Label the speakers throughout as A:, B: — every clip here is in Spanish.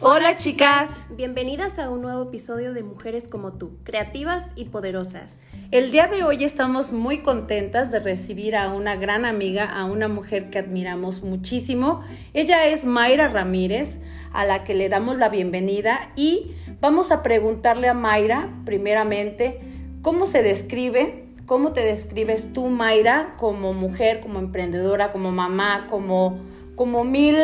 A: Hola chicas.
B: Bienvenidas a un nuevo episodio de Mujeres como tú, creativas y poderosas.
A: El día de hoy estamos muy contentas de recibir a una gran amiga, a una mujer que admiramos muchísimo. Ella es Mayra Ramírez, a la que le damos la bienvenida y vamos a preguntarle a Mayra, primeramente, cómo se describe, cómo te describes tú, Mayra, como mujer, como emprendedora, como mamá, como como mil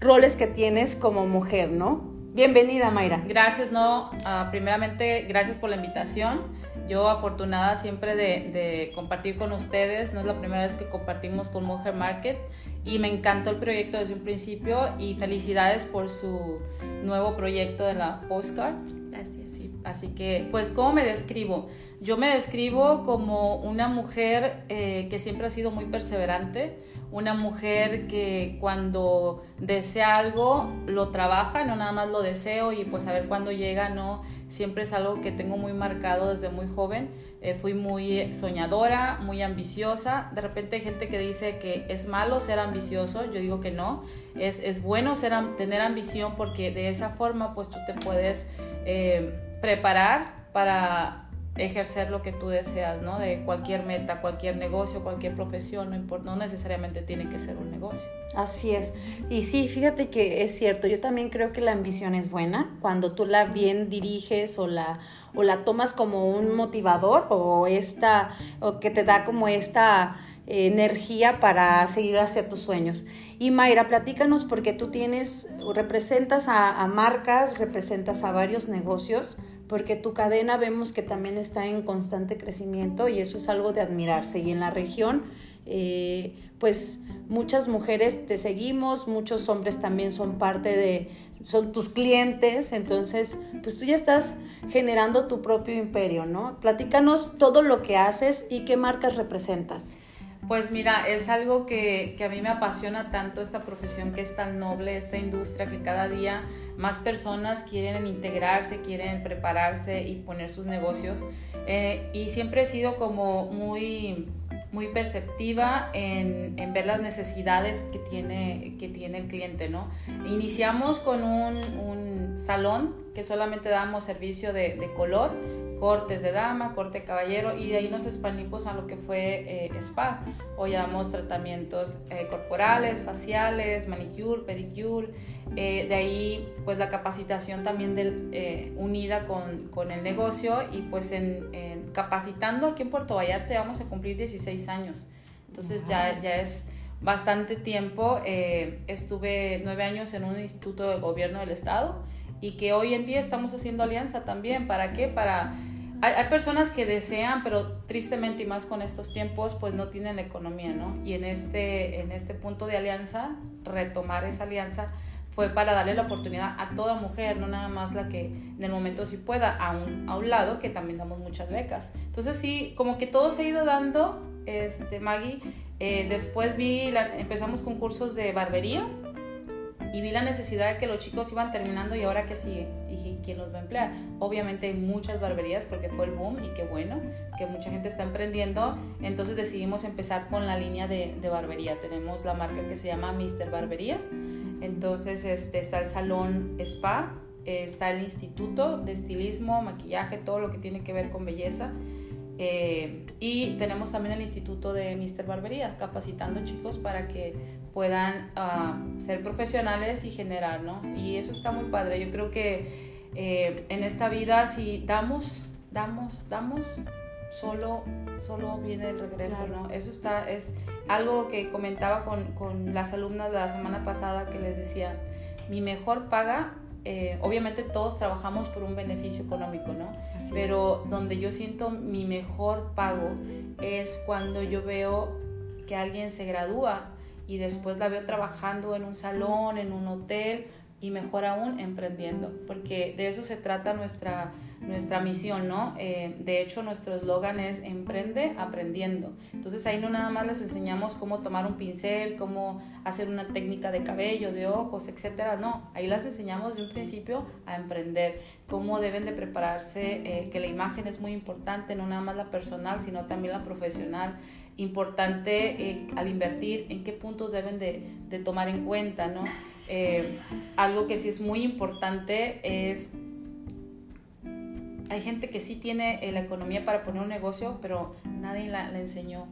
A: roles que tienes como mujer, ¿no? Bienvenida, Mayra.
C: Gracias, no. Primeramente, gracias por la invitación. Yo afortunada siempre de, compartir con ustedes. No es la primera vez que compartimos con Mujer Market y me encantó el proyecto desde un principio y felicidades por su nuevo proyecto de la postcard.
B: Gracias.
C: así que, pues, ¿cómo me describo? Yo me describo como una mujer eh, que siempre ha sido muy perseverante una mujer que cuando desea algo lo trabaja, no nada más lo deseo y pues a ver cuándo llega, no, siempre es algo que tengo muy marcado desde muy joven. Eh, fui muy soñadora, muy ambiciosa. De repente hay gente que dice que es malo ser ambicioso, yo digo que no, es, es bueno ser, tener ambición porque de esa forma pues tú te puedes eh, preparar para ejercer lo que tú deseas, ¿no? De cualquier meta, cualquier negocio, cualquier profesión, no, no necesariamente tiene que ser un negocio.
A: Así es. Y sí, fíjate que es cierto, yo también creo que la ambición es buena cuando tú la bien diriges o la, o la tomas como un motivador o, esta, o que te da como esta energía para seguir hacia tus sueños. Y Mayra, platícanos porque tú tienes, representas a, a marcas, representas a varios negocios porque tu cadena vemos que también está en constante crecimiento y eso es algo de admirarse. Y en la región, eh, pues muchas mujeres te seguimos, muchos hombres también son parte de, son tus clientes, entonces, pues tú ya estás generando tu propio imperio, ¿no? Platícanos todo lo que haces y qué marcas representas.
C: Pues mira, es algo que, a mí me apasiona tanto esta profesión que es tan noble, esta industria que cada día más personas quieren integrarse, quieren prepararse y poner sus negocios. Eh, y siempre he sido como muy, muy perceptiva en, ver las necesidades que tiene, que tiene el cliente, ¿no? Iniciamos con un, salón que solamente damos servicio de, de color cortes de dama, corte caballero y de ahí nos expandimos a lo que fue eh, spa. Hoy damos tratamientos eh, corporales, faciales, manicure, pedicure. Eh, de ahí pues la capacitación también del, unida con, con, el negocio y pues en, capacitando aquí en Puerto Vallarta vamos a cumplir 16 años. Entonces ya, ya es bastante tiempo. estuve nueve años en un instituto de gobierno del estado y que hoy en día estamos haciendo alianza también. ¿Para qué? Para hay, personas que desean, pero tristemente y más con estos tiempos, pues no tienen la economía, ¿no? Y en este, en este punto de alianza, retomar esa alianza fue para darle la oportunidad a toda mujer, no nada más la que en el momento sí pueda, a un, a un lado que también damos muchas becas. Entonces sí, como que todo se ha ido dando, este, Maggie. Eh, después vi, empezamos con cursos de barbería, y vi la necesidad de que los chicos iban terminando y ahora que sigue y quién los va a emplear. Obviamente hay muchas barberías porque fue el boom y qué bueno que mucha gente está emprendiendo. Entonces decidimos empezar con la línea de, de barbería. Tenemos la marca que se llama Mr. Barbería. Entonces este, está el salón spa, está el instituto de estilismo, maquillaje, todo lo que tiene que ver con belleza. Eh, y tenemos también el Instituto de Mr. Barbería, capacitando chicos para que puedan ah, ser profesionales y generar, ¿no? Y eso está muy padre. Yo creo que eh, en esta vida si damos, damos, damos, solo, solo viene el regreso, ¿no? Eso está, es algo que comentaba con, con las alumnas de la semana pasada que les decía, mi mejor paga eh, obviamente todos trabajamos por un beneficio económico, ¿no? Pero donde yo siento mi mejor pago es cuando yo veo que alguien se gradúa y después la veo trabajando en un salón, en un hotel y mejor aún emprendiendo, porque de eso se trata nuestra, nuestra misión, ¿no? Eh, de hecho, nuestro eslogan es emprende aprendiendo. Entonces ahí no nada más les enseñamos cómo tomar un pincel, cómo hacer una técnica de cabello, de ojos, etcétera, no, ahí las enseñamos de un principio a emprender, cómo deben de prepararse, eh, que la imagen es muy importante, no nada más la personal, sino también la profesional importante eh, al invertir, en qué puntos deben de, tomar en cuenta, ¿no? Eh, algo que sí es muy importante es, hay gente que sí tiene eh, la economía para poner un negocio, pero nadie la, la enseñó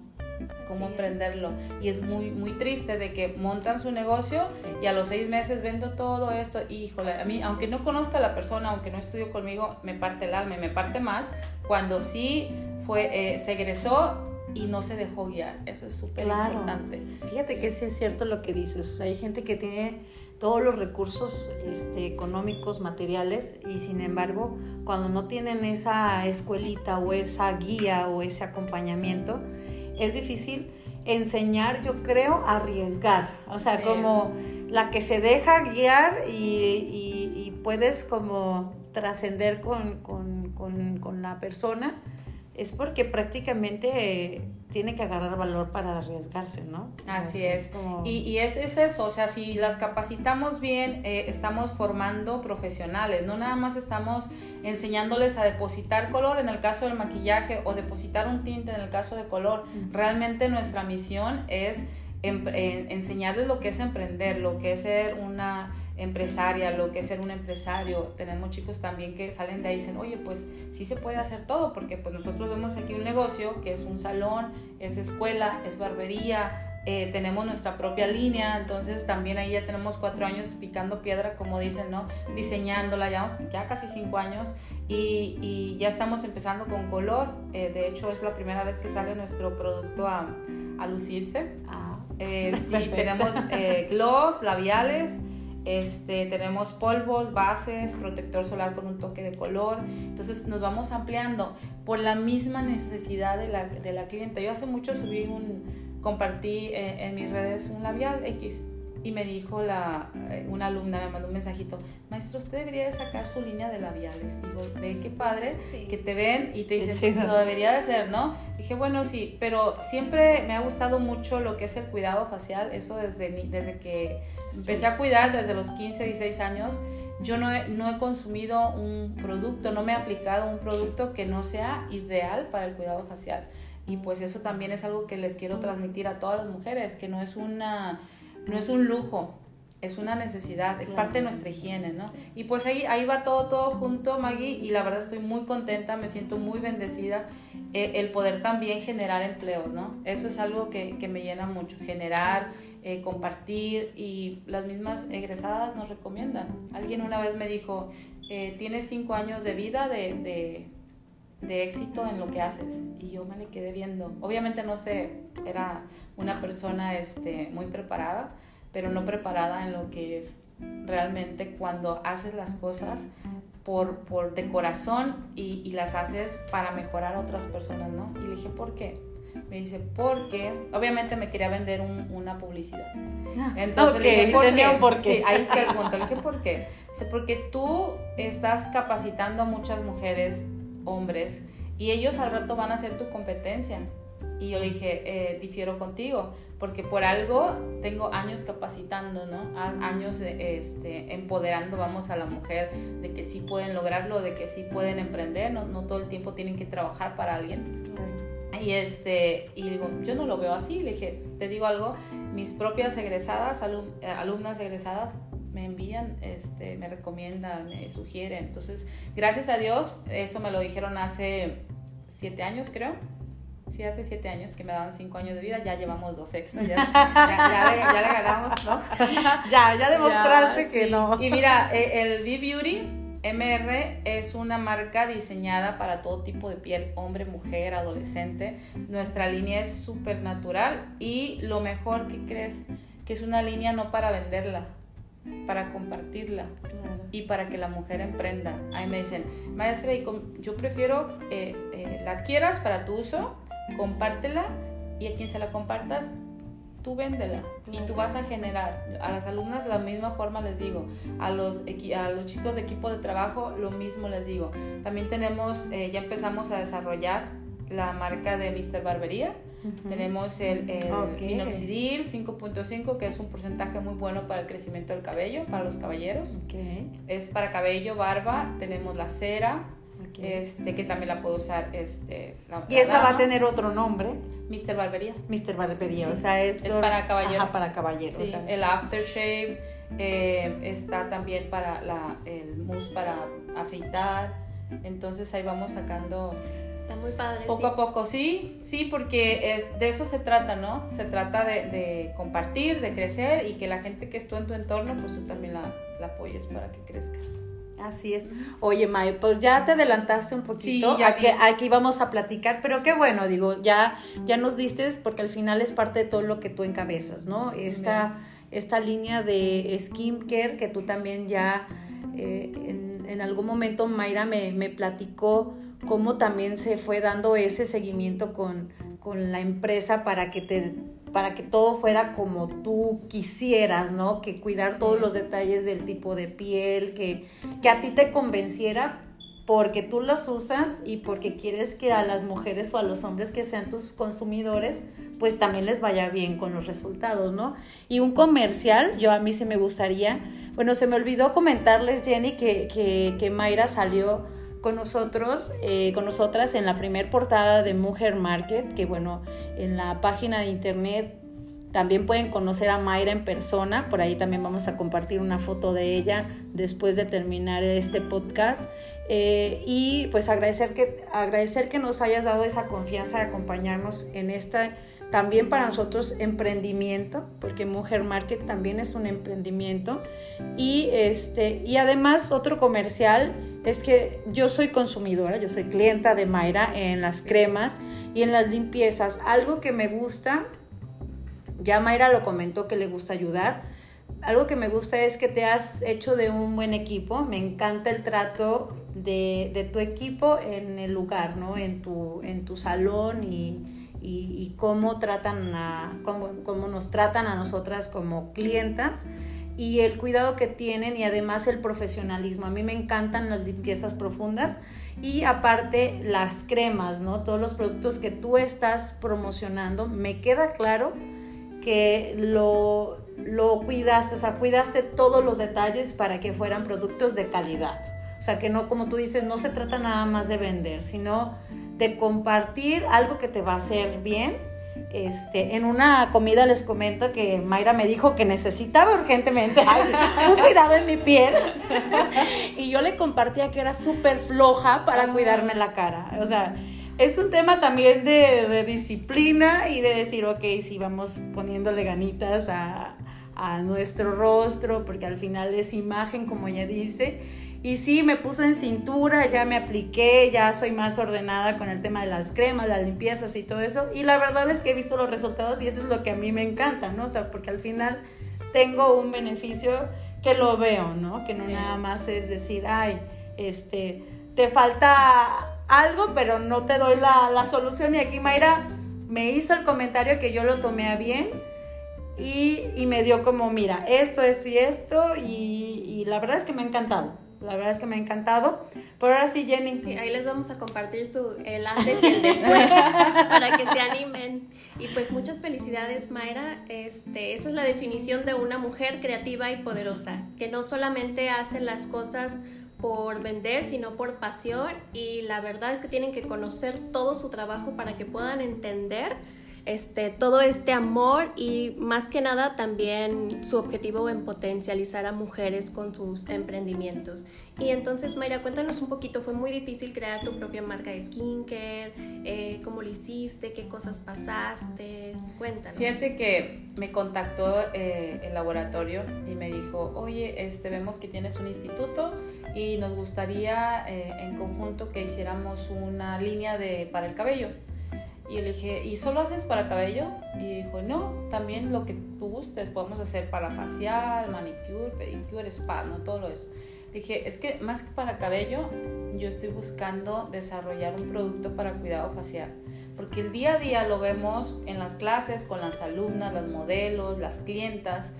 C: cómo emprenderlo. Y es muy, muy triste de que montan su negocio y a los seis meses vendo todo esto. Híjole, a mí, aunque no conozca a la persona, aunque no estudio conmigo, me parte el alma y me parte más cuando sí fue, eh, se egresó y no se dejó guiar. Eso es súper importante.
A: Fíjate que sí es cierto lo que dices. hay gente que tiene todos los recursos este, económicos, materiales, y sin embargo, cuando no tienen esa escuelita o esa guía o ese acompañamiento, es difícil enseñar, yo creo, a arriesgar. O sea, como la que se deja guiar y, puedes como trascender con, con la persona es porque prácticamente tiene que agarrar valor para arriesgarse, ¿no?
C: Así, es. Y, es, eso, o sea, si las capacitamos bien, eh, estamos formando profesionales, no nada más estamos enseñándoles a depositar color en el caso del maquillaje o depositar un tinte en el caso de color. Realmente nuestra misión es enseñarles lo que es emprender, lo que es ser una empresaria, lo que es ser un empresario. Tenemos chicos también que salen de ahí y dicen, oye, pues sí se puede hacer todo, porque pues nosotros vemos aquí un negocio que es un salón, es escuela, es barbería, eh, tenemos nuestra propia línea, entonces también ahí ya tenemos cuatro años picando piedra, como dicen, ¿no? Diseñándola, ya, ya casi cinco años y, y ya estamos empezando con color. Eh, de hecho, es la primera vez que sale nuestro producto a, a lucirse. Ah, eh, sí, tenemos gloss, labiales este, tenemos polvos, bases, protector solar con un toque de color. Entonces nos vamos ampliando por la misma necesidad de la, de la clienta. Yo hace mucho subí un, compartí eh, en mis redes un labial X y me dijo la, eh, una alumna, me mandó un mensajito, maestro, usted debería de sacar su línea de labiales. Digo, ve qué padre, que te ven y te dicen, lo debería de hacer, ¿no? Dije, bueno, sí, pero siempre me ha gustado mucho lo que es el cuidado facial, eso desde, desde que empecé a cuidar, desde los 15, 16 años, yo no he, no he consumido un producto, no me he aplicado un producto que no sea ideal para el cuidado facial. Y pues eso también es algo que les quiero transmitir a todas las mujeres, que no es una no es un lujo, es una necesidad, es parte de nuestra higiene, ¿no? Y pues ahí, ahí va todo, todo junto, Maggie, y la verdad estoy muy contenta, me siento muy bendecida eh, el poder también generar empleos, ¿no? Eso es algo que, me llena mucho, generar, eh, compartir, y las mismas egresadas nos recomiendan. Alguien una vez me dijo, eh, tienes cinco años de vida de, de éxito en lo que haces. Y yo me le quedé viendo. Obviamente no sé, era una persona este, muy preparada, pero no preparada en lo que es realmente cuando haces las cosas por, por de corazón y, y, las haces para mejorar a otras personas, ¿no? Y le dije, ¿por qué? Me dice, porque obviamente me quería vender una publicidad. Ah, Entonces le dije, ¿por qué? Sí, ahí está el punto. Le dije, ¿por qué? Dice, porque tú estás capacitando a muchas mujeres, hombres, y ellos al rato van a ser tu competencia. Y yo le dije, eh, difiero contigo, porque por algo tengo años capacitando, ¿no? Años este, empoderando, vamos, a la mujer de que sí pueden lograrlo, de que sí pueden emprender, no, no todo el tiempo tienen que trabajar para alguien. Y, este, y digo, yo no lo veo así. Le dije, te digo algo, mis propias egresadas, eh, alumnas egresadas, me envían, este, me recomiendan, me sugieren. Entonces, gracias a Dios, eso me lo dijeron hace siete años, creo sí, hace siete años que me daban cinco años de vida, ya llevamos dos extras, ya, ya, le ganamos, ¿no?
A: ya, ya demostraste que no.
C: Y mira, eh, el B-Beauty MR es una marca diseñada para todo tipo de piel, hombre, mujer, adolescente. Nuestra línea es súper natural y lo mejor que crees, que es una línea no para venderla, para compartirla y para que la mujer emprenda. Ahí me dicen, maestra, yo prefiero eh, eh, la adquieras para tu uso compártela y a quien se la compartas, tú véndela y tú vas a generar. A las alumnas la misma forma les digo, a los, a los chicos de equipo de trabajo lo mismo les digo. También tenemos, eh, ya empezamos a desarrollar la marca de Mr. Barbería. Tenemos el, el minoxidil 5.5, que es un porcentaje muy bueno para el crecimiento del cabello, para los caballeros. Es para cabello, barba. Tenemos la cera, este, que también la puedo usar. Este,
A: y esa va a tener otro nombre.
C: Mr. Barbería.
A: Mr. Barbería, o sea, es...
C: Es para caballero.
A: para caballero.
C: Sí, el aftershave eh, está también para la, el mousse para afeitar. Entonces ahí vamos sacando...
B: Está muy padre.
C: Poco a poco, sí, sí, porque es, de eso se trata, ¿no? Se trata de, de, compartir, de crecer y que la gente que estuvo en tu entorno, pues tú también la, la apoyes para que crezca.
A: Así es. Oye, May, pues ya te adelantaste un poquito sí, a que aquí íbamos a platicar, pero qué bueno, digo, ya, ya nos diste, porque al final es parte de todo lo que tú encabezas, ¿no? Esta, esta línea de skincare que tú también ya eh, en, en, algún momento Mayra me, me, platicó cómo también se fue dando ese seguimiento con, con la empresa para que te para que todo fuera como tú quisieras, ¿no? Que cuidar sí. todos los detalles del tipo de piel, que, que a ti te convenciera porque tú los usas y porque quieres que a las mujeres o a los hombres que sean tus consumidores, pues también les vaya bien con los resultados, ¿no? Y un comercial, yo a mí sí me gustaría, bueno, se me olvidó comentarles, Jenny, que, que, que Mayra salió con nosotros, eh, con nosotras en la primer portada de Mujer Market, que bueno, en la página de internet también pueden conocer a Mayra en persona, por ahí también vamos a compartir una foto de ella después de terminar este podcast. Eh, y pues agradecer que, agradecer que nos hayas dado esa confianza de acompañarnos en esta también para nosotros emprendimiento, porque Mujer Market también es un emprendimiento. Y, este, y además otro comercial es que yo soy consumidora, yo soy clienta de Mayra en las cremas y en las limpiezas. Algo que me gusta, ya Mayra lo comentó que le gusta ayudar. Algo que me gusta es que te has hecho de un buen equipo. Me encanta el trato de, de tu equipo en el lugar, ¿no? En tu, en tu salón y, y, cómo, tratan a, cómo, nos tratan a nosotras como clientas y el cuidado que tienen y además el profesionalismo. A mí me encantan las limpiezas profundas y aparte las cremas, ¿no? Todos los productos que tú estás promocionando, me queda claro que lo, lo cuidaste, o sea, cuidaste todos los detalles para que fueran productos de calidad. O sea, que no, como tú dices, no se trata nada más de vender, sino de compartir algo que te va a hacer bien. Este, en una comida les comento que Mayra me dijo que necesitaba urgentemente un cuidado en mi piel y yo le compartía que era súper floja para cuidarme la cara. O sea, es un tema también de, de, disciplina y de decir, ok, si vamos poniéndole ganitas a, a nuestro rostro, porque al final es imagen, como ella dice y sí, me puso en cintura, ya me apliqué, ya soy más ordenada con el tema de las cremas, las limpiezas y todo eso. Y la verdad es que he visto los resultados y eso es lo que a mí me encanta, ¿no? O sea, porque al final tengo un beneficio que lo veo, ¿no? Que no sí. nada más es decir, ay, este, te falta algo, pero no te doy la, la solución. Y aquí Mayra me hizo el comentario que yo lo tomé a bien. Y, y me dio como, mira, esto, esto y esto, y, y la verdad es que me ha encantado. La verdad es que me ha encantado. Pero ahora sí, Jenny.
B: Sí, ahí les vamos a compartir su, el antes y el después para que se animen. Y pues muchas felicidades, Mayra. Este, esa es la definición de una mujer creativa y poderosa, que no solamente hace las cosas por vender, sino por pasión. Y la verdad es que tienen que conocer todo su trabajo para que puedan entender este, todo este amor y más que nada también su objetivo en potencializar a mujeres con sus emprendimientos. Y entonces, Mayra, cuéntanos un poquito, ¿fue muy difícil crear tu propia marca de skincare? Eh, ¿Cómo lo hiciste? ¿Qué cosas pasaste? Cuéntanos.
C: Fíjate que me contactó eh, el laboratorio y me dijo, oye, este, vemos que tienes un instituto y nos gustaría eh, en conjunto que hiciéramos una línea de, para el cabello. Y le dije, ¿y solo haces para cabello? Y dijo, no, también lo que tú gustes, podemos hacer para facial, manicure, pedicure, spa, ¿no? Todo eso. Dije, es que más que para cabello, yo estoy buscando desarrollar un producto para cuidado facial. Porque el día a día lo vemos en las clases con las alumnas, las modelos, las clientas.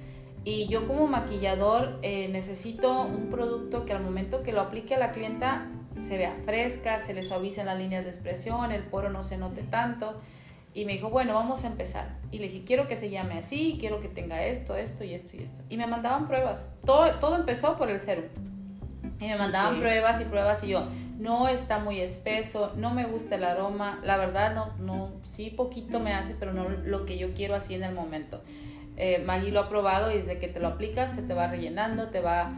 C: Y yo como maquillador eh, necesito un producto que al momento que lo aplique a la clienta se vea fresca, se le suavicen las líneas de expresión, el poro no se note tanto. Y me dijo, bueno, vamos a empezar. Y le dije, quiero que se llame así, quiero que tenga esto, esto y esto y esto. Y me mandaban pruebas. Todo, todo empezó por el serum. Y me mandaban pruebas y pruebas y yo, no está muy espeso, no me gusta el aroma, la verdad no, no, sí poquito me hace, pero no lo que yo quiero así en el momento. Eh, Maggie lo ha probado y desde que te lo aplicas se te va rellenando, te va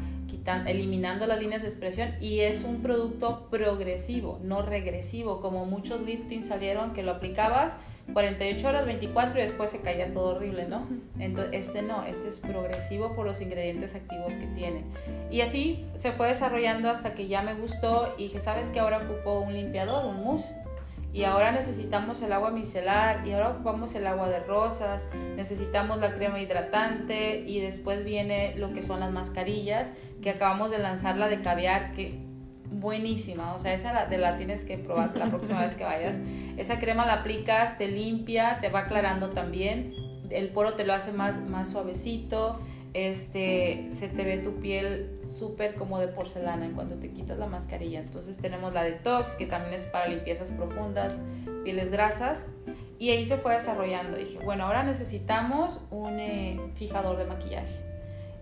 C: eliminando las líneas de expresión y es un producto progresivo, no regresivo, como muchos liftings salieron que lo aplicabas 48 horas, 24 y después se caía todo horrible, ¿no? Entonces, este no, este es progresivo por los ingredientes activos que tiene. Y así se fue desarrollando hasta que ya me gustó y dije, ¿sabes que Ahora ocupo un limpiador, un mousse. Y ahora necesitamos el agua micelar y ahora ocupamos el agua de rosas, necesitamos la crema hidratante y después viene lo que son las mascarillas, que acabamos de lanzar la de caviar, que buenísima, o sea, esa la, de la tienes que probar la próxima vez que vayas. Esa crema la aplicas, te limpia, te va aclarando también, el poro te lo hace más, más suavecito, este, se te ve tu piel súper como de porcelana en cuanto te quitas la mascarilla. Entonces tenemos la detox, que también es para limpiezas profundas, pieles grasas. Y ahí se fue desarrollando. Dije, bueno, ahora necesitamos un eh, fijador de maquillaje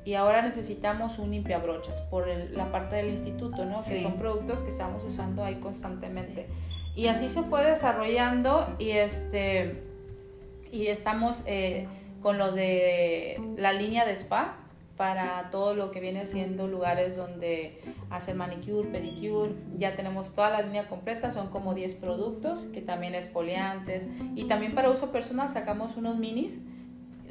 C: y ahora necesitamos un limpiabrochas por la parte del instituto, ¿no? Que son productos que estamos usando ahí constantemente. Y así se fue desarrollando y este y estamos eh, con lo de la línea de spa para todo lo que viene siendo lugares donde hacer manicure, pedicure. Ya tenemos toda la línea completa, son como 10 productos, que también esfoliantes. Y también para uso personal sacamos unos minis.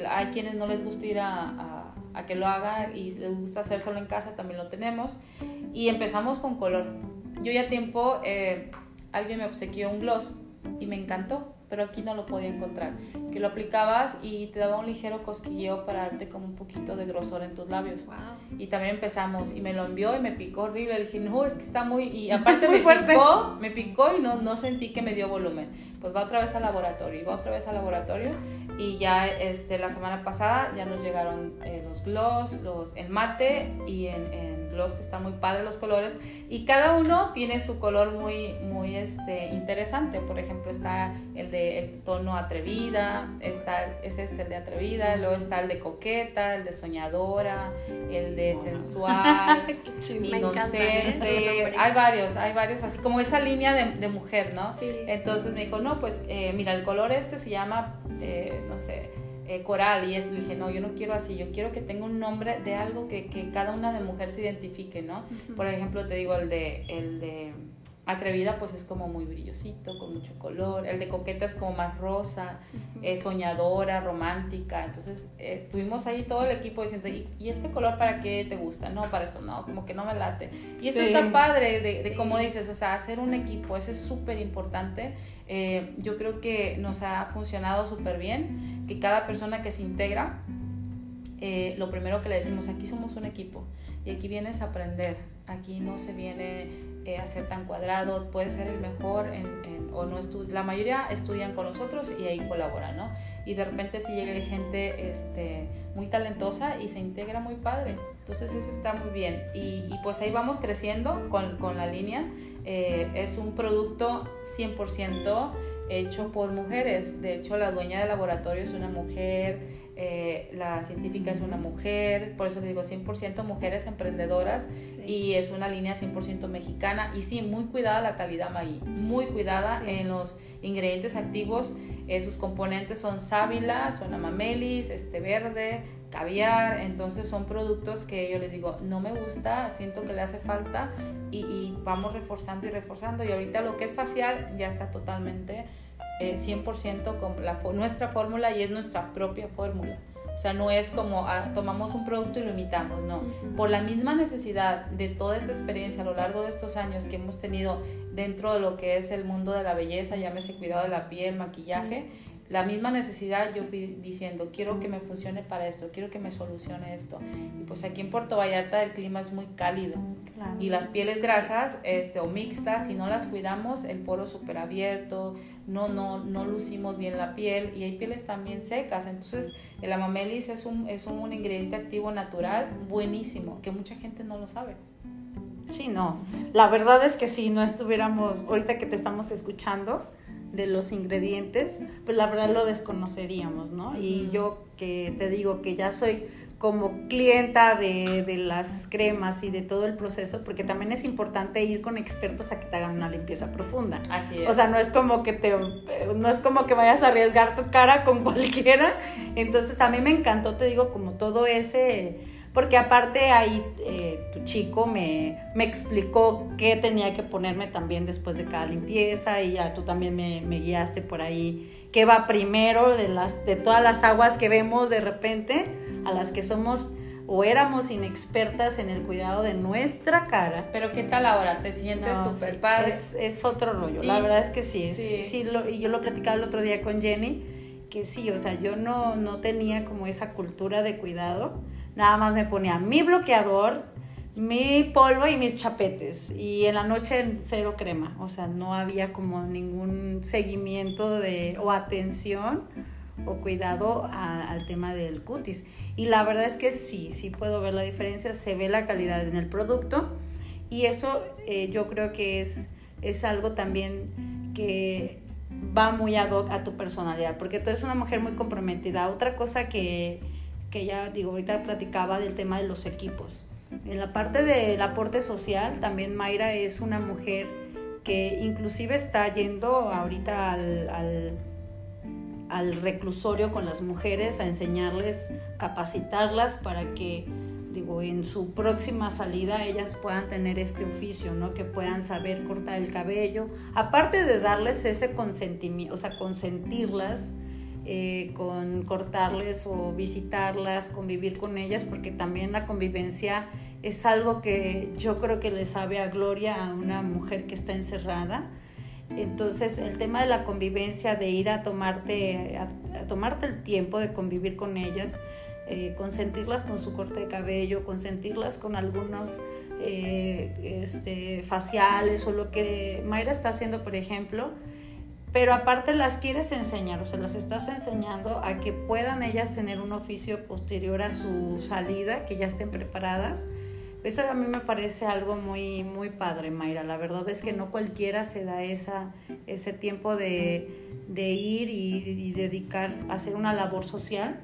C: Hay quienes no les gusta ir a que lo haga y les gusta hacérselo en casa, también lo tenemos. Y empezamos con color. Yo ya tiempo, eh, alguien me obsequió un gloss y me encantó, pero aquí no lo podía encontrar. Que lo aplicabas y te daba un ligero cosquilleo para darte como un poquito de grosor en tus labios. Y también empezamos y me lo envió y me picó horrible. Le dije, no, es que está muy... Y aparte me picó, me picó y no, no sentí que me dio volumen. Pues va otra vez al laboratorio y va otra vez al laboratorio y ya este, la semana pasada ya nos llegaron eh, los gloss, los, el mate y en, en, gloss que está muy padre los colores y cada uno tiene su color muy, muy este, interesante. Por ejemplo está el de el tono atrevida, está, es este el de atrevida, luego está el de coqueta, el de soñadora, el de sensual, inocente. Hay varios, hay varios, así como esa línea de, de mujer, ¿no? Entonces me dijo, no, pues eh, mira, el color este se llama... Eh, no sé, eh, coral y esto. Le dije, no, yo no quiero así, yo quiero que tenga un nombre de algo que, que cada una de mujer se identifique, ¿no? Por ejemplo, te digo el de, el de atrevida, pues es como muy brillosito, con mucho color. El de coqueta es como más rosa, soñadora, romántica. Entonces estuvimos ahí todo el equipo diciendo, ¿y, este color para qué te gusta? No, para eso no, como que no me late. Y eso está padre de, de como dices, o sea, hacer un equipo, eso es súper importante eh, yo creo que nos ha funcionado súper bien, que cada persona que se integra, eh, lo primero que le decimos, aquí somos un equipo y aquí vienes a aprender, aquí no se viene eh, a ser tan cuadrado, puede ser el mejor o no la mayoría estudian con nosotros y ahí colaboran, ¿no? Y de repente si llega gente este, muy talentosa y se integra muy padre, entonces eso está muy bien y, y pues ahí vamos creciendo con, con la línea eh, es un producto 100% hecho por mujeres. De hecho, la dueña del laboratorio es una mujer, eh, la científica es una mujer, por eso le digo 100% mujeres emprendedoras y es una línea 100% mexicana. Y sí, muy cuidada la calidad maíz, muy cuidada en los ingredientes activos. Eh, sus componentes son sábila, son amamelis, este verde, caviar, entonces son productos que yo les digo, no me gusta, siento que le hace falta y, vamos reforzando y reforzando y ahorita lo que es facial ya está totalmente 100% eh, con la, nuestra fórmula y es nuestra propia fórmula. O sea, no es como ah, tomamos un producto y lo imitamos, no. Por la misma necesidad de toda esta experiencia a lo largo de estos años que hemos tenido dentro de lo que es el mundo de la belleza, llámese cuidado de la piel, maquillaje, la misma necesidad yo fui diciendo, quiero que me funcione para eso, quiero que me solucione esto. Y pues aquí en Puerto Vallarta el clima es muy cálido y las pieles grasas este, o mixtas, si no las cuidamos, el poro súper abierto, no, no, no lucimos bien la piel y hay pieles también secas. Entonces el amamelis es un, es un ingrediente activo natural buenísimo, que mucha gente no lo sabe.
A: Sí, no. La verdad es que si no estuviéramos, ahorita que te estamos escuchando, de los ingredientes, pues la verdad lo desconoceríamos, ¿no? Y yo que te digo que ya soy como clienta de, de, las cremas y de todo el proceso, porque también es importante ir con expertos a que te hagan una limpieza profunda.
C: Así es.
A: O sea, no es como que te, no es como que vayas a arriesgar tu cara con cualquiera. Entonces, a mí me encantó, te digo, como todo ese, porque aparte ahí eh, tu chico me, me, explicó qué tenía que ponerme también después de cada limpieza y ya tú también me, me guiaste por ahí qué va primero de, las, de todas las aguas que vemos de repente a las que somos o éramos inexpertas en el cuidado de nuestra cara.
C: Pero ¿qué tal ahora? ¿Te sientes súper padre?
A: Es, es, otro rollo, la verdad es que sí. Es, sí. sí lo, y yo lo platicaba el otro día con Jenny, que sí, o sea, yo no, no tenía como esa cultura de cuidado. Nada más me ponía mi bloqueador, mi polvo y mis chapetes. Y en la noche cero crema. O sea, no había como ningún seguimiento de, o atención o cuidado al tema del cutis. Y la verdad es que sí, sí puedo ver la diferencia, se ve la calidad en el producto y eso eh, yo creo que es, es algo también que va muy ad hoc a tu personalidad, porque tú eres una mujer muy comprometida. Otra cosa que, que ya digo, ahorita platicaba del tema de los equipos. En la parte del aporte social, también Mayra es una mujer que inclusive está yendo ahorita al, al al reclusorio con las mujeres a enseñarles, capacitarlas para que, digo, en su próxima salida ellas puedan tener este oficio, ¿no? Que puedan saber cortar el cabello. Aparte de darles ese consentimiento, o sea, consentirlas eh, con cortarles o visitarlas, convivir con ellas, porque también la convivencia es algo que yo creo que le sabe a gloria a una mujer que está encerrada. Entonces, el tema de la convivencia, de ir a tomarte, a, tomarte el tiempo de convivir con ellas, eh, consentirlas con su corte de cabello, consentirlas con algunos eh, este, faciales o lo que Mayra está haciendo, por ejemplo, pero aparte las quieres enseñar, o sea, las estás enseñando a que puedan ellas tener un oficio posterior a su salida, que ya estén preparadas eso a mí me parece algo muy, muy padre, Mayra. La verdad es que no cualquiera se da esa, ese tiempo de, ir y, dedicar a hacer una labor social.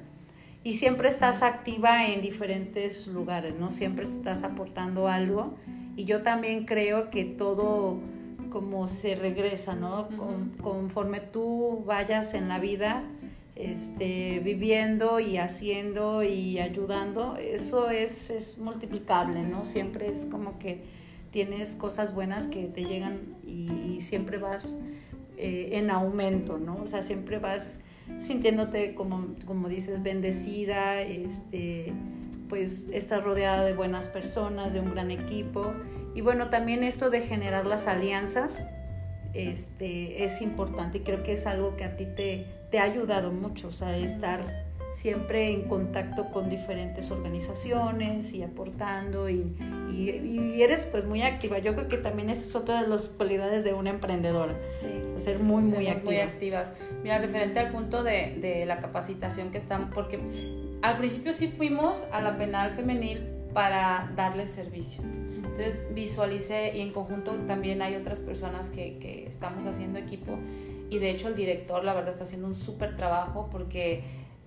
A: Y siempre estás activa en diferentes lugares, ¿no? Siempre estás aportando algo. Y yo también creo que todo como se regresa, ¿no? conforme tú vayas en la vida, este, viviendo y haciendo y ayudando, eso es, es, multiplicable, ¿no? Siempre es como que tienes cosas buenas que te llegan y, siempre vas eh, en aumento, ¿no? O sea, siempre vas sintiéndote, como, como dices, bendecida, este, pues estás rodeada de buenas personas, de un gran equipo. Y bueno, también esto de generar las alianzas este, es importante y creo que es algo que a ti te, te ha ayudado mucho, o sea, estar siempre en contacto con diferentes organizaciones y aportando y, y, eres pues muy activa. Yo creo que también esa es otra de las cualidades de una emprendedora. Sí. ser muy, muy activa.
C: Muy activas. Mira, referente al punto de, de la capacitación que están, porque al principio sí fuimos a la penal femenil para darle servicio. Entonces visualicé y en conjunto también hay otras personas que, que estamos haciendo equipo. Y de hecho el director la verdad está haciendo un súper trabajo porque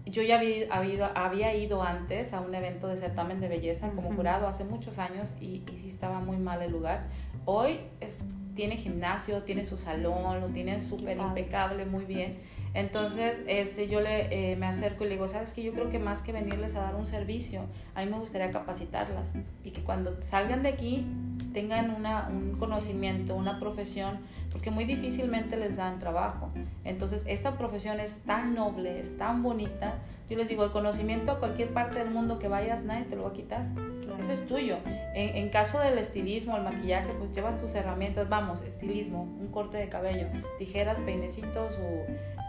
C: yo ya había, había, había, ido antes a un evento de certamen de belleza como jurado hace muchos años y, y sí estaba muy mal el lugar. Hoy es, tiene gimnasio, tiene su salón, lo tiene súper impecable, muy bien entonces, este, yo le, eh, me acerco y le digo, sabes que yo creo que más que venirles a dar un servicio, a mí me gustaría capacitarlas y que cuando salgan de aquí tengan una, un conocimiento, una profesión, porque muy difícilmente les dan trabajo. Entonces, esta profesión es tan noble, es tan bonita. Yo les digo, el conocimiento a cualquier parte del mundo que vayas, nadie te lo va a quitar. Ese es tuyo. En, en, caso del estilismo, el maquillaje, pues llevas tus herramientas, vamos, estilismo, un corte de cabello, tijeras, peinecitos o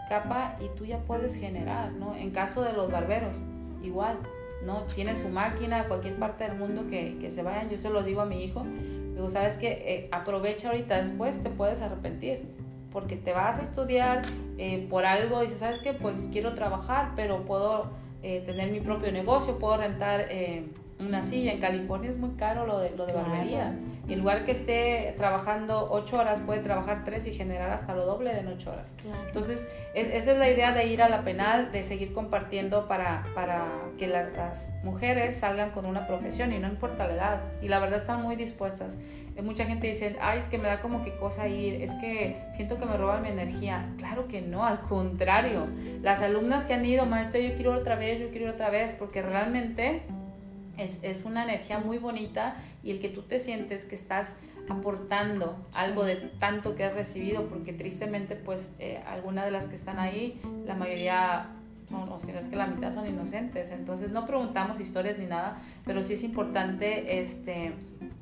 C: capa y tú ya puedes generar, ¿no? En caso de los barberos, igual, ¿no? Tiene su máquina, cualquier parte del mundo que, que se vayan, yo se lo digo a mi hijo, digo, ¿sabes qué? Eh, aprovecha ahorita, después te puedes arrepentir, porque te vas a estudiar eh, por algo, dices, ¿sabes qué? Pues quiero trabajar, pero puedo eh, tener mi propio negocio, puedo rentar una silla. En California es muy caro lo de, lo de barbería. Y en lugar que esté trabajando ocho horas, puede trabajar tres y generar hasta lo doble de en ocho horas. Entonces, esa es la idea de ir a la penal, de seguir compartiendo para, para que las mujeres salgan con una profesión y no importa la edad. Y la verdad están muy dispuestas. Eh, mucha gente dice, ay, es que me da como que cosa ir, es que siento que me roban mi energía. Claro que no, al contrario. Las alumnas que han ido, maestra, yo quiero ir otra vez, yo quiero ir otra vez, porque realmente es, es, una energía muy bonita y el que tú te sientes que estás aportando algo de tanto que has recibido, porque tristemente pues eh, algunas de las que están ahí, la mayoría son, o si no es que la mitad son inocentes, entonces no preguntamos historias ni nada, pero sí es importante este,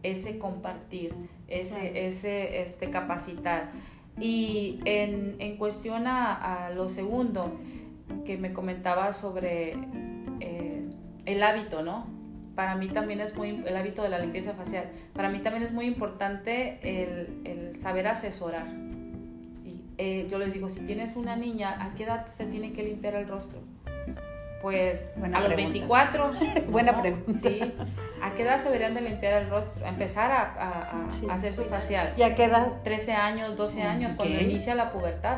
C: ese compartir, ese, ese este, capacitar. Y en, en cuestión a, a, lo segundo que me comentaba sobre eh, el hábito, ¿no? Para mí también es muy, el hábito de la limpieza facial, para mí también es muy importante el, el saber asesorar. Sí, eh, yo les digo, si tienes una niña, ¿a qué edad se tiene que limpiar el rostro? Pues a los 24.
A: Buena pregunta.
C: Sí. ¿A qué edad se deberían de limpiar el rostro? Empezar a, a, hacer su facial.
A: ¿Y a qué edad?
C: 13 años, 12 años, cuando inicia la pubertad.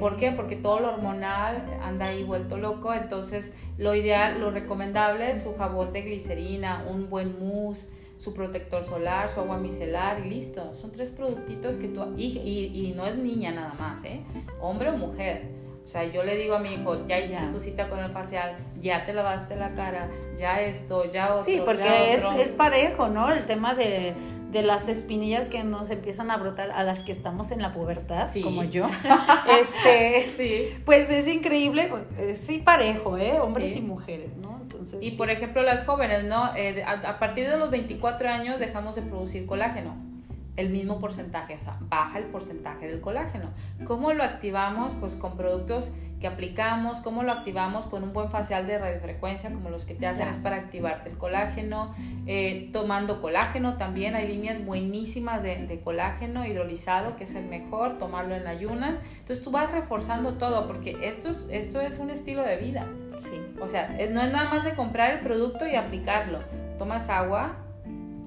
C: ¿Por qué? Porque todo lo hormonal anda ahí vuelto loco. Entonces, lo ideal, lo recomendable es su jabón de glicerina, un buen mousse, su protector solar, su agua micelar y listo. Son tres productitos que tú... Y, y, y no es niña nada más, ¿eh? Hombre o mujer o sea, yo le digo a mi hijo, ya hiciste tu cita con el facial, ya te lavaste la cara, ya esto, ya otro.
A: Sí, porque Es, es parejo, ¿no? El tema de, de, las espinillas que nos empiezan a brotar a las que estamos en la pubertad, como yo. este, sí. Pues es increíble, sí parejo, ¿eh? Hombres y mujeres, ¿no?
C: Entonces, y por ejemplo, las jóvenes, ¿no? Eh, a, a partir de los 24 años dejamos de producir colágeno el mismo porcentaje, o sea, baja el porcentaje del colágeno. ¿Cómo lo activamos? Pues con productos que aplicamos, ¿cómo lo activamos? Con un buen facial de radiofrecuencia, como los que te hacen es para activarte el colágeno, eh, tomando colágeno también, hay líneas buenísimas de, colágeno hidrolizado, que es el mejor, tomarlo en ayunas. Entonces tú vas reforzando todo, porque esto es, esto es un estilo de vida. Sí. O sea, no es nada más de comprar el producto y aplicarlo. Tomas agua,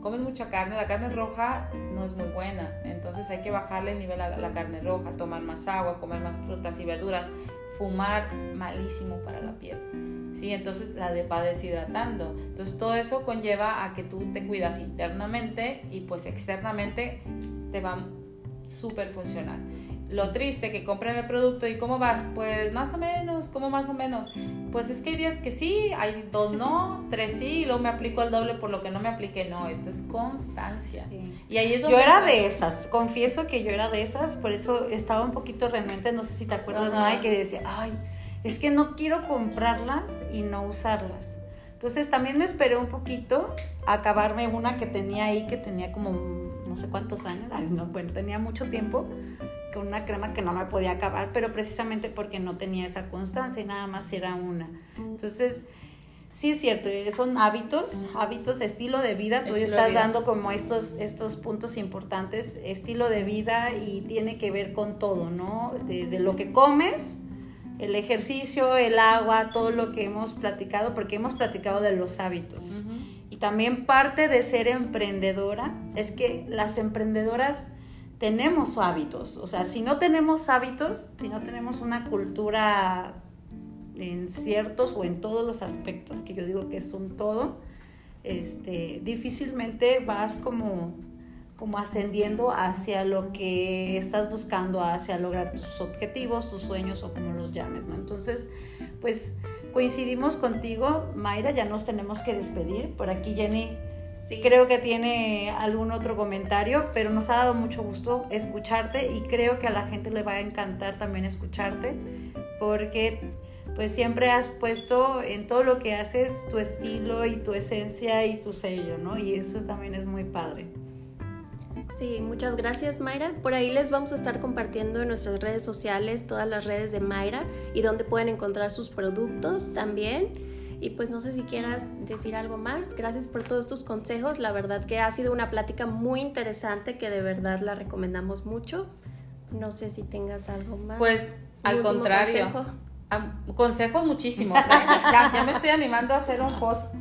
C: comes mucha carne, la carne roja no es muy buena, entonces hay que bajarle el nivel a la carne roja, tomar más agua, comer más frutas y verduras, fumar malísimo para la piel. ¿sí? Entonces la de va deshidratando. Entonces todo eso conlleva a que tú te cuidas internamente y pues externamente te va súper funcionar lo triste que compren el producto y cómo vas, pues más o menos, ¿cómo más o menos? Pues es que hay días que sí, hay dos no, tres sí, y luego me aplico el doble por lo que no me apliqué, no, esto es constancia. Y ahí es
A: Yo era de esas, confieso que yo era de esas, por eso estaba un poquito renuente, no sé si te acuerdas, May, que decía, ay, es que no quiero comprarlas y no usarlas. Entonces también me esperé un poquito a acabarme una que tenía ahí, que tenía como no sé cuántos años, ay, no, bueno, tenía mucho tiempo con una crema que no me podía acabar, pero precisamente porque no tenía esa constancia y nada más era una. Entonces, sí es cierto, eh, son hábitos, hábitos, estilo de vida. Tú estás dando como estos, estos puntos importantes, estilo de vida y tiene que ver con todo, ¿no? Desde lo que comes, el ejercicio, el agua, todo lo que hemos platicado, porque hemos platicado de los hábitos. Y también parte de ser emprendedora es que las emprendedoras tenemos hábitos. O sea, si no tenemos hábitos, si no tenemos una cultura en ciertos o en todos los aspectos, que yo digo que son todo, este, difícilmente vas como, como ascendiendo hacia lo que estás buscando, hacia lograr tus objetivos, tus sueños o como los llames, ¿no? Entonces, pues coincidimos contigo, Mayra, ya nos tenemos que despedir. Por aquí Jenny Creo que tiene algún otro comentario, pero nos ha dado mucho gusto escucharte y creo que a la gente le va a encantar también escucharte porque pues siempre has puesto en todo lo que haces tu estilo y tu esencia y tu sello, ¿no? Y eso también es muy padre.
B: Sí, muchas gracias Mayra. Por ahí les vamos a estar compartiendo en nuestras redes sociales todas las redes de Mayra y donde pueden encontrar sus productos también. Y pues no sé si quieras decir algo más. Gracias por todos tus consejos. La verdad que ha sido una plática muy interesante que de verdad la recomendamos mucho. No sé si tengas algo más.
C: Pues al contrario. Consejo? consejos muchísimos. ¿eh? ya, me estoy animando a hacer un post.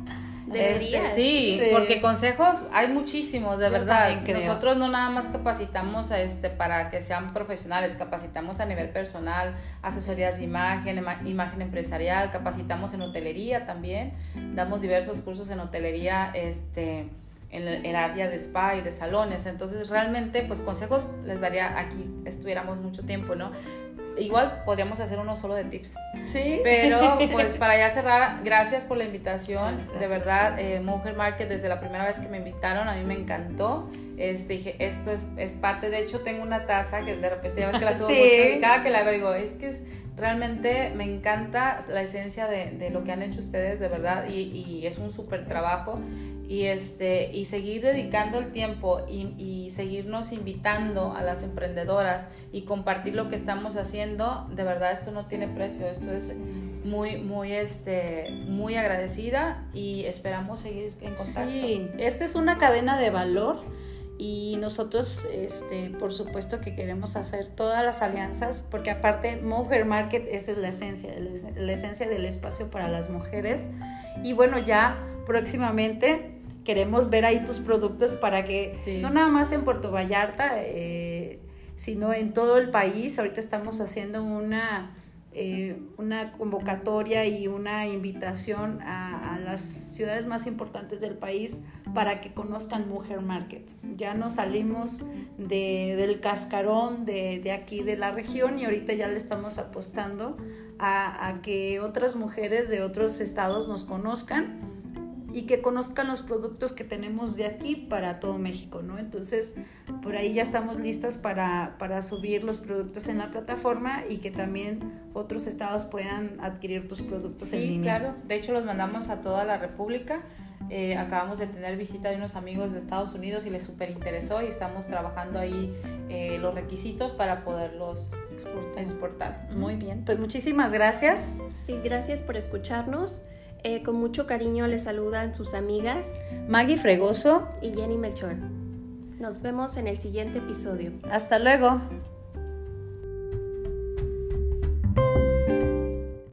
B: Deberías.
C: Este, sí,
A: Sí.
C: porque consejos hay muchísimos, de
A: Yo
C: verdad. Nosotros no nada más capacitamos a este para que sean profesionales, capacitamos a nivel personal, asesorías de imagen, ima- imagen empresarial, capacitamos en hotelería también, damos diversos cursos en hotelería, este en el área de spa y de salones. Entonces, realmente, pues consejos les daría aquí, estuviéramos mucho tiempo, ¿no? Igual podríamos hacer uno solo de tips.
A: Sí.
C: Pero pues para ya cerrar, gracias por la invitación.
A: Exacto.
C: De verdad, eh, Mujer Market desde la primera vez que me invitaron, a mí me encantó. Este, dije, esto es, es parte, de hecho tengo una taza que de repente ya ves que la subo
A: Sí.
C: mucho y cada que la veo digo, es que es, realmente me encanta la esencia de, de lo que han hecho ustedes, de verdad, y, y es un súper trabajo. Y, este, y seguir dedicando el tiempo y, y seguirnos invitando a las emprendedoras y compartir lo que estamos haciendo, de verdad esto no tiene precio, esto es muy, muy, este, muy agradecida y esperamos seguir en contacto.
A: Sí, esta es una cadena de valor y nosotros, este, por supuesto que queremos hacer todas las alianzas, porque aparte Mujer Market esa es la esencia, la es- la esencia del espacio para las mujeres. Y bueno, ya próximamente queremos ver ahí tus productos para que
C: Sí.
A: no nada más en Puerto Vallarta, eh, sino en todo el país. Ahorita estamos haciendo una eh, una convocatoria y una invitación a, a las ciudades más importantes del país para que conozcan Mujer Market. Ya nos salimos de- del cascarón de, de aquí de la región y ahorita ya le estamos apostando a, a que otras mujeres de otros estados nos conozcan y que conozcan los productos que tenemos de aquí para todo México, ¿no? Entonces, por ahí ya estamos listas para, para subir los productos en la plataforma y que también otros estados puedan adquirir tus productos en
C: Sí,
A: línea.
C: claro. De hecho, los mandamos a toda la República. Eh, acabamos de tener visita de unos amigos de Estados Unidos y les súper interesó y estamos trabajando ahí eh, los requisitos para poderlos
A: Exportar.
C: exportar.
A: Muy bien, pues muchísimas gracias.
B: Sí, gracias por escucharnos. Eh, con mucho cariño les saludan sus amigas
A: Maggie Fregoso,
B: y Jenny Melchor. Nos vemos en el siguiente episodio.
A: hasta luego.